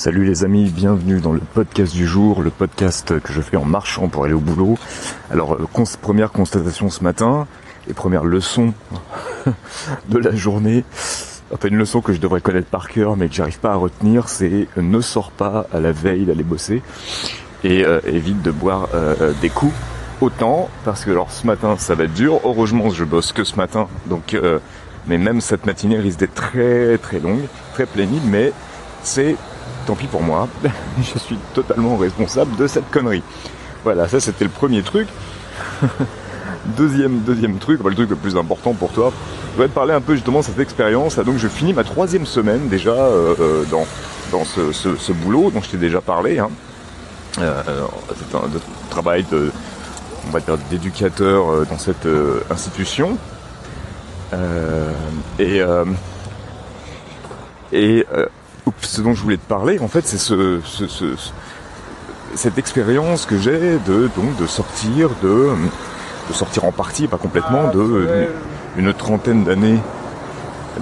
Salut les amis, bienvenue dans le podcast du jour, le podcast que je fais en marchant pour aller au boulot. Alors, euh, première constatation ce matin, et première leçon de la journée, enfin une leçon que je devrais connaître par cœur mais que j'arrive pas à retenir, c'est ne sors pas à la veille d'aller bosser et euh, évite de boire euh, des coups autant parce que alors ce matin ça va être dur. Heureusement je bosse que ce matin donc mais même cette matinée risque d'être très très longue, très pénible mais c'est tant pis pour moi, je suis totalement responsable de cette connerie. Voilà, ça c'était le premier truc. deuxième, deuxième truc, le truc le plus important pour toi, je vais te parler un peu justement de cette expérience. Donc je finis ma troisième semaine déjà euh, euh, dans, dans ce, boulot dont je t'ai déjà parlé. Hein. Euh, c'est un travail de, on va dire, d'éducateur dans cette institution. et et ce dont je voulais te parler, en fait, c'est ce, cette expérience que j'ai de, donc, de sortir, de, de sortir en partie, pas complètement, de une, trentaine d'années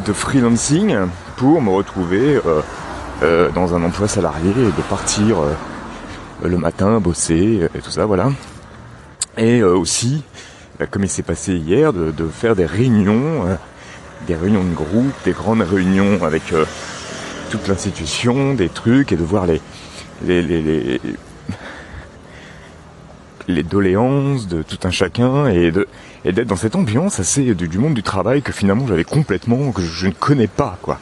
de freelancing pour me retrouver euh, euh, dans un emploi salarié et de partir euh, le matin, bosser et tout ça, voilà. Et aussi, comme il s'est passé hier, de, de, faire des réunions, des réunions de groupe, des grandes réunions avec toute l'institution, des trucs, et de voir les, les, les, les, doléances de tout un chacun, et de et d'être dans cette ambiance assez du, du monde du travail que finalement j'avais complètement, que je, ne connais pas, quoi.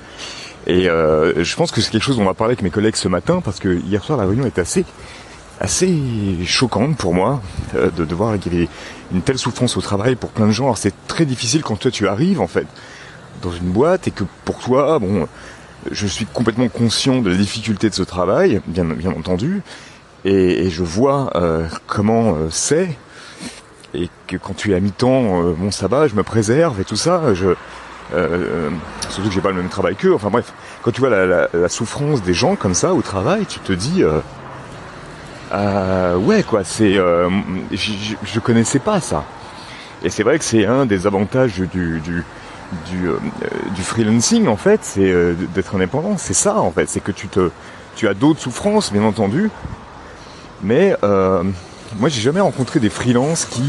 Et euh, je pense que c'est quelque chose dont on va parler avec mes collègues ce matin, parce que hier soir la réunion est assez assez choquante pour moi euh, de, de voir qu'il y avait une telle souffrance au travail pour plein de gens. Alors c'est très difficile quand toi tu arrives en fait dans une boîte et que pour toi, bon, je suis complètement conscient de la difficulté de ce travail, bien, entendu, et, je vois euh, comment euh, c'est, et que quand tu es à mi-temps, euh, bon ça va, je me préserve et tout ça, je, surtout que j'ai pas le même travail qu'eux, enfin bref, quand tu vois la, souffrance des gens comme ça au travail, tu te dis, ouais quoi, c'est, je, je, connaissais pas ça. Et c'est vrai que c'est un des avantages du du, euh, du freelancing en fait, c'est euh, d'être indépendant. C'est ça en fait, c'est que tu as d'autres souffrances bien entendu, mais euh, moi j'ai jamais rencontré des freelances qui,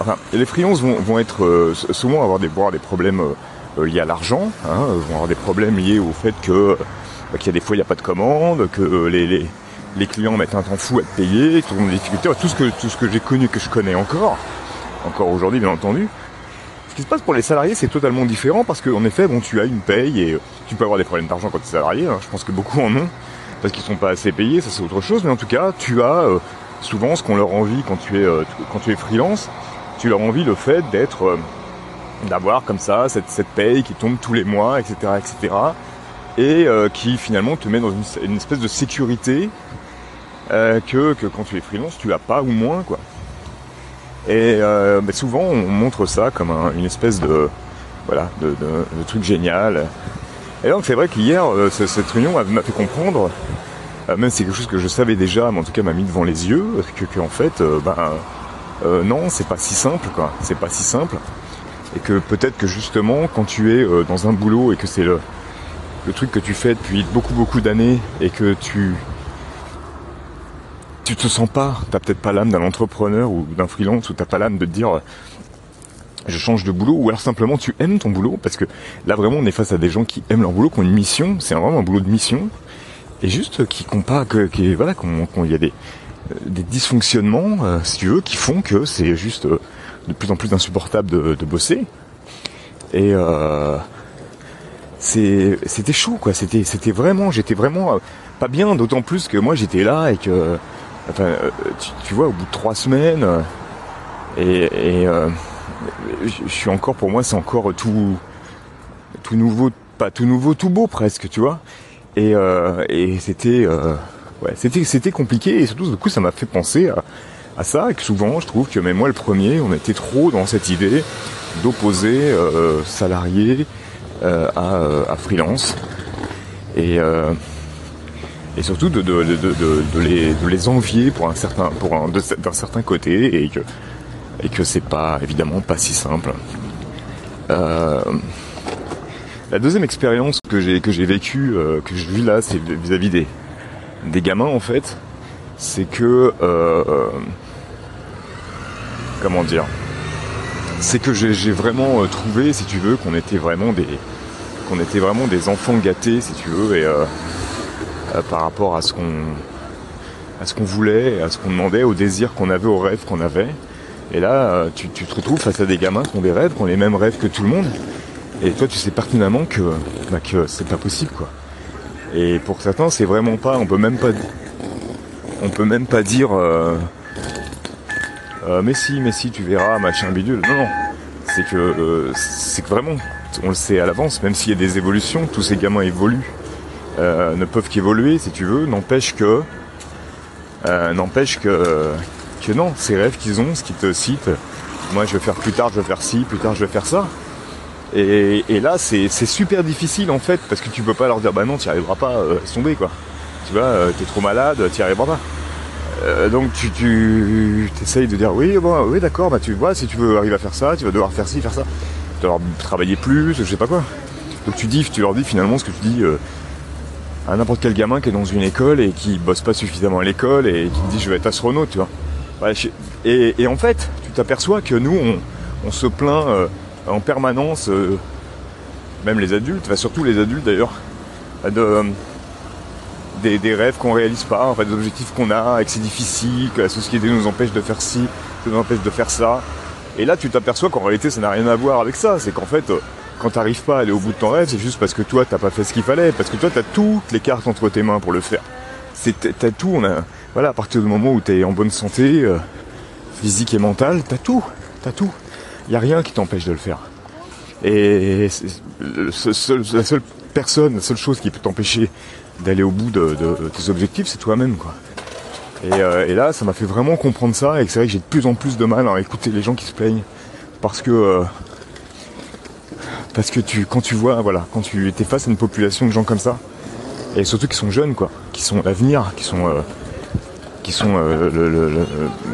enfin les freelances vont, être souvent avoir des, problèmes liés à l'argent, hein, vont avoir des problèmes liés au fait que bah, qu'il y a des fois il n'y a pas de commande, que les clients mettent un temps fou à te payer, qu'ils ont des difficultés, tout ce que tout ce que j'ai connu, que je connais encore, encore aujourd'hui bien entendu. Ce qui se passe pour les salariés, c'est totalement différent parce qu'en effet, bon, tu as une paye et tu peux avoir des problèmes d'argent quand tu es salarié. Hein. Je pense que beaucoup en ont parce qu'ils sont pas assez payés, ça c'est autre chose. Mais en tout cas, tu as euh, souvent ce qu'on leur envie quand tu es euh, quand tu es freelance, tu leur envie le fait d'être euh, d'avoir comme ça cette, cette paye qui tombe tous les mois, etc., etc. Et qui finalement te met dans une, espèce de sécurité que, que quand tu es freelance, tu as pas ou moins quoi. Et euh, bah, souvent, on montre ça comme une espèce de, voilà, de, truc génial. Et donc, c'est vrai qu'hier, euh, cette réunion m'a fait comprendre, euh, même si c'est quelque chose que je savais déjà, mais en tout cas m'a mis devant les yeux, que, en fait, ben, non, c'est pas si simple, quoi. C'est pas si simple. Et que peut-être que justement, quand tu es dans un boulot et que c'est le truc que tu fais depuis beaucoup beaucoup d'années et que tu tu te sens pas, t'as peut-être pas l'âme d'un entrepreneur ou d'un freelance ou t'as pas l'âme de te dire je change de boulot ou alors simplement tu aimes ton boulot parce que là vraiment on est face à des gens qui aiment leur boulot, qui ont une mission, c'est vraiment un boulot de mission et juste qui comptent pas que voilà qu'il y a des des dysfonctionnements euh, si tu veux qui font que c'est juste euh, de plus en plus insupportable de, bosser. Et euh, c'était chaud quoi. C'était c'était vraiment j'étais vraiment euh, pas bien d'autant plus que moi j'étais là et que Enfin, euh, tu, vois, au bout de trois semaines, euh, et, euh, je suis encore, pour moi, c'est encore tout, tout nouveau, pas tout nouveau, tout beau presque, tu vois. Et, et c'était, ouais, c'était, c'était compliqué et surtout, du coup, ça m'a fait penser à, à, ça et que souvent, je trouve que même moi, le premier, on était trop dans cette idée d'opposer salarié à, à freelance. Et et surtout de, les, envier pour un certain, pour un, d'un certain côté et que, et que c'est pas évidemment pas si simple. Euh, la deuxième expérience que j'ai que j'ai vécue, euh, que je vis là, c'est vis-à-vis des des gamins en fait, c'est que euh, comment dire, c'est que j'ai vraiment trouvé, si tu veux, qu'on était vraiment des qu'on était vraiment des enfants gâtés, si tu veux, et par rapport à ce qu'on à ce qu'on voulait, à ce qu'on demandait, aux désirs qu'on avait, aux rêves qu'on avait. Et là, tu, tu, te retrouves face à des gamins qui ont des rêves, qui ont les mêmes rêves que tout le monde. Et toi, tu sais pertinemment que, bah, que c'est pas possible, quoi. Et pour certains, c'est vraiment pas, on peut même pas, on peut même pas dire, euh, euh, mais si, mais si, tu verras, machin bidule. Non, non, c'est que, euh, c'est que vraiment, on le sait à l'avance, même s'il y a des évolutions, tous ces gamins évoluent, ne peuvent qu'évoluer, si tu veux, n'empêche que, n'empêche que, que non, ces rêves qu'ils ont, ce qu'ils te citent, moi je vais faire plus tard, je vais faire ci, plus tard je vais faire ça. Et, là, c'est super difficile en fait, parce que tu peux pas leur dire bah non, tu n'y arriveras pas, euh, tomber quoi. Tu vois, euh, t'es trop malade, tu n'y arriveras pas. Euh, donc tu, tu de dire oui, bon, oui d'accord, bah tu vois, si tu veux arriver à faire ça, tu vas devoir faire ci, faire ça. Tu vas devoir travailler plus, je sais pas quoi. Donc tu dis, tu leur dis finalement ce que tu dis euh, à n'importe quel gamin qui est dans une école et qui bosse pas suffisamment à l'école et qui te dit je vais être astronaute, tu vois. et, en fait, tu t'aperçois que nous, on, se plaint en permanence, euh, même les adultes, enfin surtout les adultes d'ailleurs, de, euh, des, rêves qu'on réalise pas, des objectifs qu'on a, et que c'est difficile, que la société nous empêche de faire ci, nous empêche de faire ça. Et là, tu t'aperçois qu'en réalité, ça n'a rien à voir avec ça. C'est qu'en fait, euh, quand tu n'arrives pas à aller au bout de ton rêve, c'est juste parce que toi, t'as pas fait ce qu'il fallait, parce que toi, tu as toutes les cartes entre tes mains pour le faire. C'est, t'as tout. On a, voilà, à partir du moment où tu es en bonne santé, physique et mentale, t'as tout, t'as tout. Il n'y a rien qui t'empêche de le faire. Et la seule personne, la seule chose qui peut t'empêcher d'aller au bout de, tes objectifs, c'est toi-même, quoi. Euh, et, là, ça m'a fait vraiment comprendre ça, et c'est vrai que j'ai de plus en plus de mal à écouter les gens qui se plaignent, parce que euh, parce que tu, quand tu vois, voilà, quand tu es face à une population de gens comme ça, et surtout qui sont jeunes, quoi, qui sont l'avenir, qui sont euh, qui sont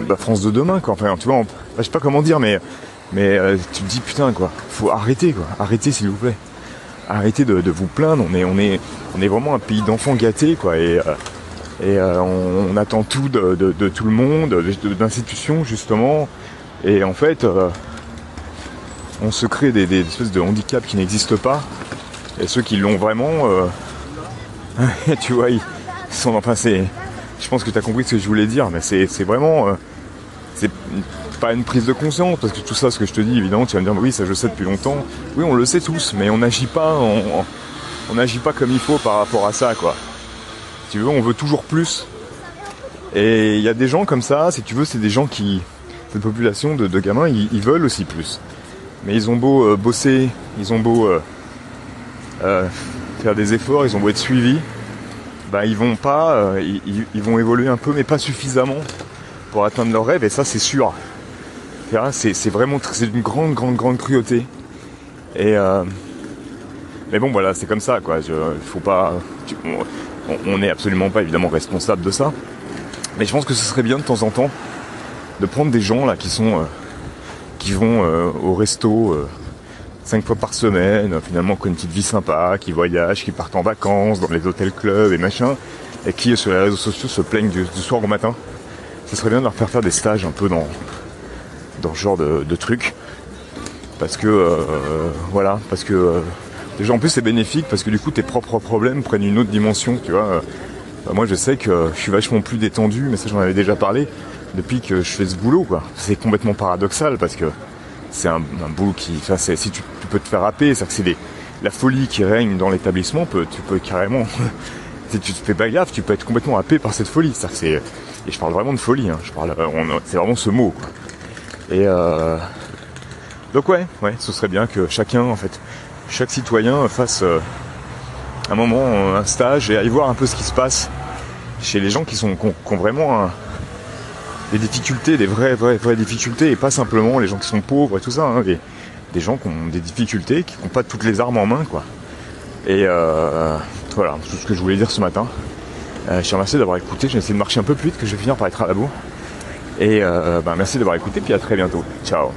la France de demain, quoi. Enfin, tu vois, je sais pas comment dire, mais mais euh, tu te dis putain quoi, faut arrêter quoi, arrêtez s'il vous plaît. Arrêtez de, vous plaindre, on est, on, est, on est vraiment un pays d'enfants gâtés quoi et, euh, et euh, on, attend tout de, tout le monde, d'institutions justement. Et en fait, on se crée des, espèces de handicaps qui n'existent pas. Et ceux qui l'ont vraiment, tu vois, ils sont enfin c'est. Je pense que tu as compris ce que je voulais dire, mais c'est vraiment. c'est pas une prise de conscience, parce que tout ça, ce que je te dis, évidemment, tu vas me dire, oui, ça je sais depuis longtemps. Oui, on le sait tous, mais on n'agit pas, on n'agit pas comme il faut par rapport à ça, quoi. Tu veux, on veut toujours plus. Et il y a des gens comme ça, si tu veux, c'est des gens qui, cette population de, gamins, ils, veulent aussi plus. Mais ils ont beau euh, bosser, ils ont beau euh, euh, faire des efforts, ils ont beau être suivis, bah ils vont pas, ils, vont évoluer un peu, mais pas suffisamment pour atteindre leurs rêves. Et ça, c'est sûr. C'est vraiment c'est une grande, grande, grande cruauté. Et mais bon, voilà, c'est comme ça, quoi. Je, faut pas, on n'est absolument pas évidemment responsable de ça. Mais je pense que ce serait bien de temps en temps de prendre des gens là qui sont euh, qui vont euh, au resto cinq fois par semaine, finalement qui ont une petite vie sympa, qui voyagent, qui partent en vacances dans les hôtels clubs et machin, et qui sur les réseaux sociaux se plaignent du, soir au matin. Ce serait bien de leur faire faire des stages un peu dans dans ce genre de, de trucs. Parce que, euh, voilà, parce que euh, déjà en plus c'est bénéfique parce que du coup tes propres problèmes prennent une autre dimension, tu vois. Euh, moi je sais que je suis vachement plus détendu, mais ça j'en avais déjà parlé, depuis que je fais ce boulot, quoi. C'est complètement paradoxal parce que c'est un, boulot qui, si tu, peux te faire happer, c'est que c'est la folie qui règne dans l'établissement, tu peux carrément, si tu te fais pas gaffe, tu peux être complètement happé par cette folie. Ça, c'est, et je parle vraiment de folie, hein. je parle, c'est vraiment ce mot. Et euh, donc ouais, ouais, ce serait bien que chacun, en fait, chaque citoyen fasse euh, un moment un stage et aille voir un peu ce qui se passe chez les gens qui sont qui ont, vraiment des difficultés, des vraies, vraies, vraies difficultés, et pas simplement les gens qui sont pauvres et tout ça, hein, des, gens qui ont des difficultés, qui n'ont pas toutes les armes en main, quoi. Et euh, voilà, tout ce que je voulais dire ce matin. je te remercie d'avoir écouté, j'ai essayé de marcher un peu plus vite que je vais finir par être à la bourre. Et euh, ben merci d'avoir écouté, puis à très bientôt. Ciao.